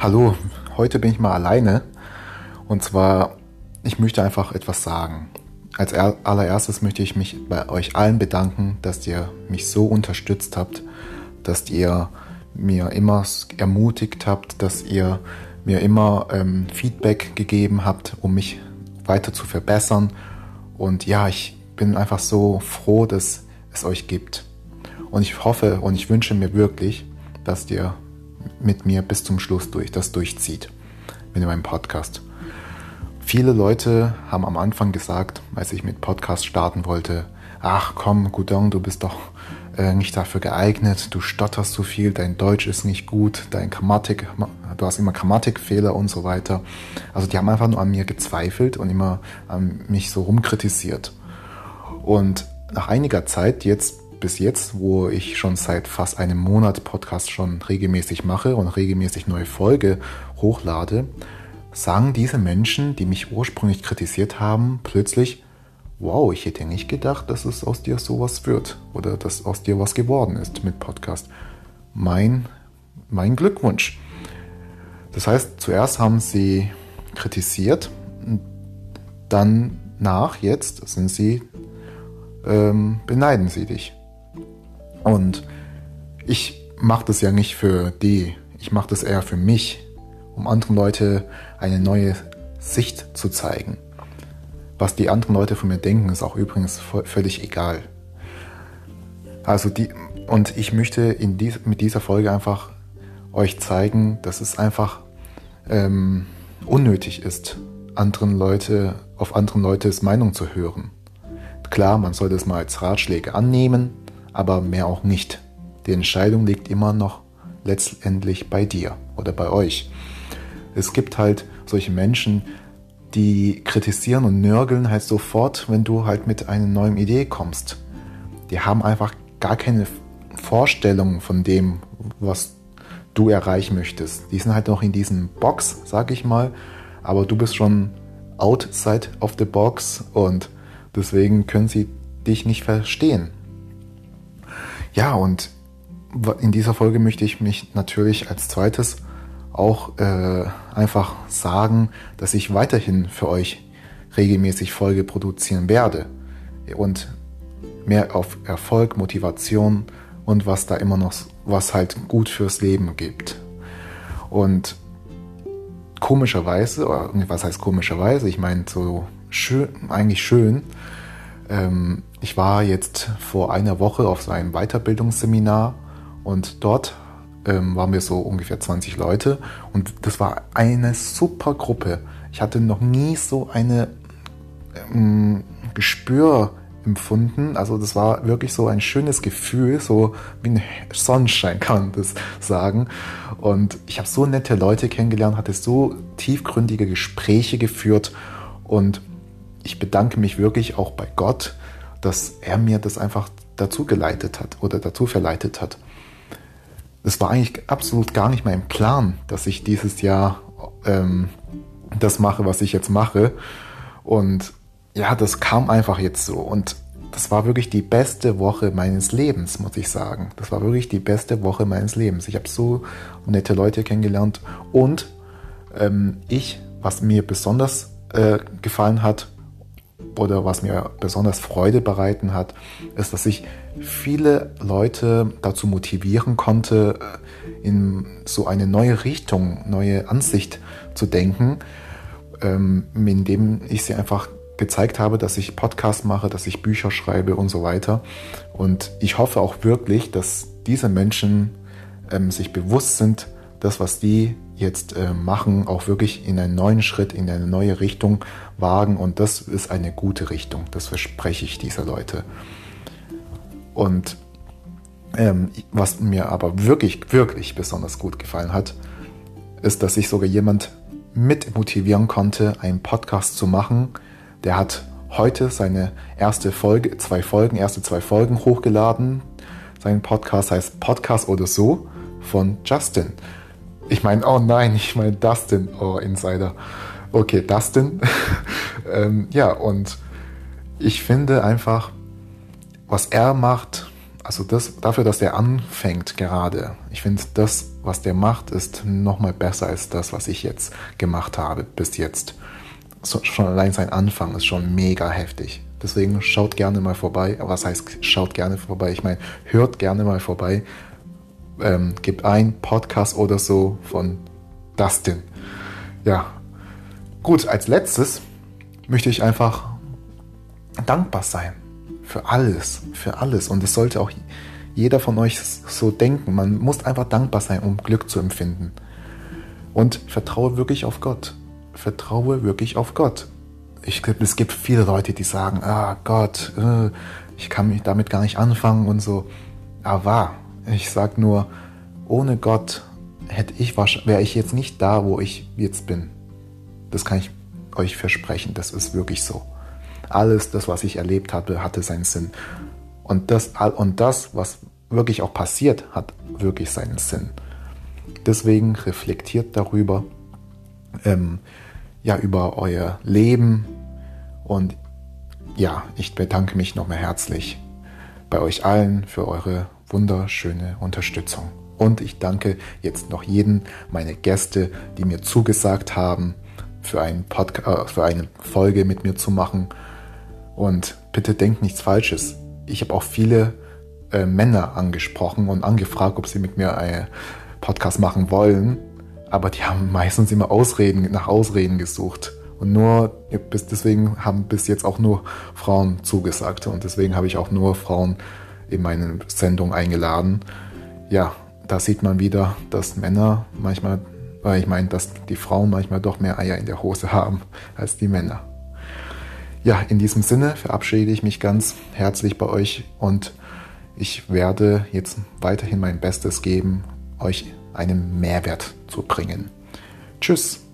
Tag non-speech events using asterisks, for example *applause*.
Hallo, heute bin ich mal alleine. Und zwar, ich möchte einfach etwas sagen. Als allererstes möchte ich mich bei euch allen bedanken, dass ihr mich so unterstützt habt, dass ihr mir immer ermutigt habt, dass ihr mir immer ähm, Feedback gegeben habt, um mich weiter zu verbessern. Und ja, ich bin einfach so froh, dass es euch gibt. Und ich hoffe und ich wünsche mir wirklich, dass ihr mit mir bis zum Schluss durch, das durchzieht mit meinem Podcast. Viele Leute haben am Anfang gesagt, als ich mit Podcast starten wollte, ach komm, Gudong, du bist doch äh, nicht dafür geeignet, du stotterst zu viel, dein Deutsch ist nicht gut, dein Grammatik, du hast immer Grammatikfehler und so weiter. Also die haben einfach nur an mir gezweifelt und immer an mich so rumkritisiert. Und nach einiger Zeit, jetzt bis jetzt, wo ich schon seit fast einem Monat Podcast schon regelmäßig mache und regelmäßig neue Folge hochlade, sagen diese Menschen, die mich ursprünglich kritisiert haben, plötzlich, wow, ich hätte nicht gedacht, dass es aus dir sowas wird oder dass aus dir was geworden ist mit Podcast. Mein, mein Glückwunsch. Das heißt, zuerst haben sie kritisiert, dann nach jetzt sind sie ähm, beneiden sie dich. Und ich mache das ja nicht für die, ich mache das eher für mich, um anderen Leute eine neue Sicht zu zeigen. Was die anderen Leute von mir denken, ist auch übrigens völlig egal. Also die, und ich möchte in dies, mit dieser Folge einfach euch zeigen, dass es einfach ähm, unnötig ist, anderen Leute, auf anderen Leutes Meinung zu hören. Klar, man sollte es mal als Ratschläge annehmen, aber mehr auch nicht. Die Entscheidung liegt immer noch letztendlich bei dir oder bei euch. Es gibt halt solche Menschen, die kritisieren und nörgeln halt sofort, wenn du halt mit einer neuen Idee kommst. Die haben einfach gar keine Vorstellung von dem, was du erreichen möchtest. Die sind halt noch in diesem Box, sag ich mal, aber du bist schon outside of the box und deswegen können sie dich nicht verstehen. Ja, und in dieser Folge möchte ich mich natürlich als zweites auch äh, einfach sagen, dass ich weiterhin für euch regelmäßig Folge produzieren werde und mehr auf Erfolg, Motivation und was da immer noch, was halt gut fürs Leben gibt. Und komischerweise, oder was heißt komischerweise, ich meine so schön, eigentlich schön, ähm, ich war jetzt vor einer Woche auf so einem Weiterbildungsseminar und dort ähm, waren wir so ungefähr 20 Leute und das war eine super Gruppe. Ich hatte noch nie so eine ähm, Gespür empfunden. Also das war wirklich so ein schönes Gefühl, so wie ein Sonnenschein *laughs* kann man das sagen. Und ich habe so nette Leute kennengelernt, hatte so tiefgründige Gespräche geführt und ich bedanke mich wirklich auch bei Gott, dass er mir das einfach dazu geleitet hat oder dazu verleitet hat. Es war eigentlich absolut gar nicht mein Plan, dass ich dieses Jahr ähm, das mache, was ich jetzt mache. Und ja, das kam einfach jetzt so. Und das war wirklich die beste Woche meines Lebens, muss ich sagen. Das war wirklich die beste Woche meines Lebens. Ich habe so nette Leute kennengelernt. Und ähm, ich, was mir besonders äh, gefallen hat, oder was mir besonders Freude bereiten hat, ist, dass ich viele Leute dazu motivieren konnte, äh, in so eine neue Richtung, neue Ansicht zu denken, ähm, indem ich sie einfach gezeigt habe, dass ich Podcasts mache, dass ich Bücher schreibe und so weiter. Und ich hoffe auch wirklich, dass diese Menschen ähm, sich bewusst sind, das, was die jetzt äh, machen, auch wirklich in einen neuen Schritt, in eine neue Richtung wagen. Und das ist eine gute Richtung. Das verspreche ich dieser Leute. Und ähm, was mir aber wirklich, wirklich besonders gut gefallen hat, ist, dass ich sogar jemand mit motivieren konnte, einen Podcast zu machen. Der hat heute seine erste Folge, zwei Folgen, erste zwei Folgen hochgeladen. Sein Podcast heißt Podcast oder so von Justin. Ich meine, oh nein, ich meine Dustin, oh Insider. Okay, Dustin. *laughs* ähm, ja, und ich finde einfach, was er macht, also das, dafür, dass der anfängt gerade, ich finde, das, was der macht, ist nochmal besser als das, was ich jetzt gemacht habe bis jetzt. So, schon allein sein Anfang ist schon mega heftig. Deswegen schaut gerne mal vorbei. Was heißt, schaut gerne vorbei? Ich meine, hört gerne mal vorbei. Ähm, gebt ein Podcast oder so von Dustin. Ja. Gut, als letztes möchte ich einfach dankbar sein für alles, für alles. Und es sollte auch jeder von euch so denken. Man muss einfach dankbar sein, um Glück zu empfinden. Und vertraue wirklich auf Gott. Vertraue wirklich auf Gott. Ich glaube, es gibt viele Leute, die sagen, ah Gott, äh, ich kann mich damit gar nicht anfangen und so. Aber ich sage nur, ohne Gott hätte ich wäre ich jetzt nicht da, wo ich jetzt bin. Das kann ich euch versprechen. Das ist wirklich so. Alles, das, was ich erlebt hatte, hatte seinen Sinn. Und das, und das, was wirklich auch passiert, hat wirklich seinen Sinn. Deswegen reflektiert darüber, ähm, ja, über euer Leben. Und ja, ich bedanke mich nochmal herzlich bei euch allen für eure wunderschöne Unterstützung. Und ich danke jetzt noch jeden meine Gäste, die mir zugesagt haben, für, einen Podcast, äh, für eine Folge mit mir zu machen. Und bitte denkt nichts Falsches. Ich habe auch viele äh, Männer angesprochen und angefragt, ob sie mit mir einen Podcast machen wollen. Aber die haben meistens immer Ausreden nach Ausreden gesucht. Und nur, deswegen haben bis jetzt auch nur Frauen zugesagt. Und deswegen habe ich auch nur Frauen in meine Sendung eingeladen. Ja, da sieht man wieder, dass Männer manchmal, weil ich meine, dass die Frauen manchmal doch mehr Eier in der Hose haben als die Männer. Ja, in diesem Sinne verabschiede ich mich ganz herzlich bei euch und ich werde jetzt weiterhin mein Bestes geben, euch einen Mehrwert zu bringen. Tschüss.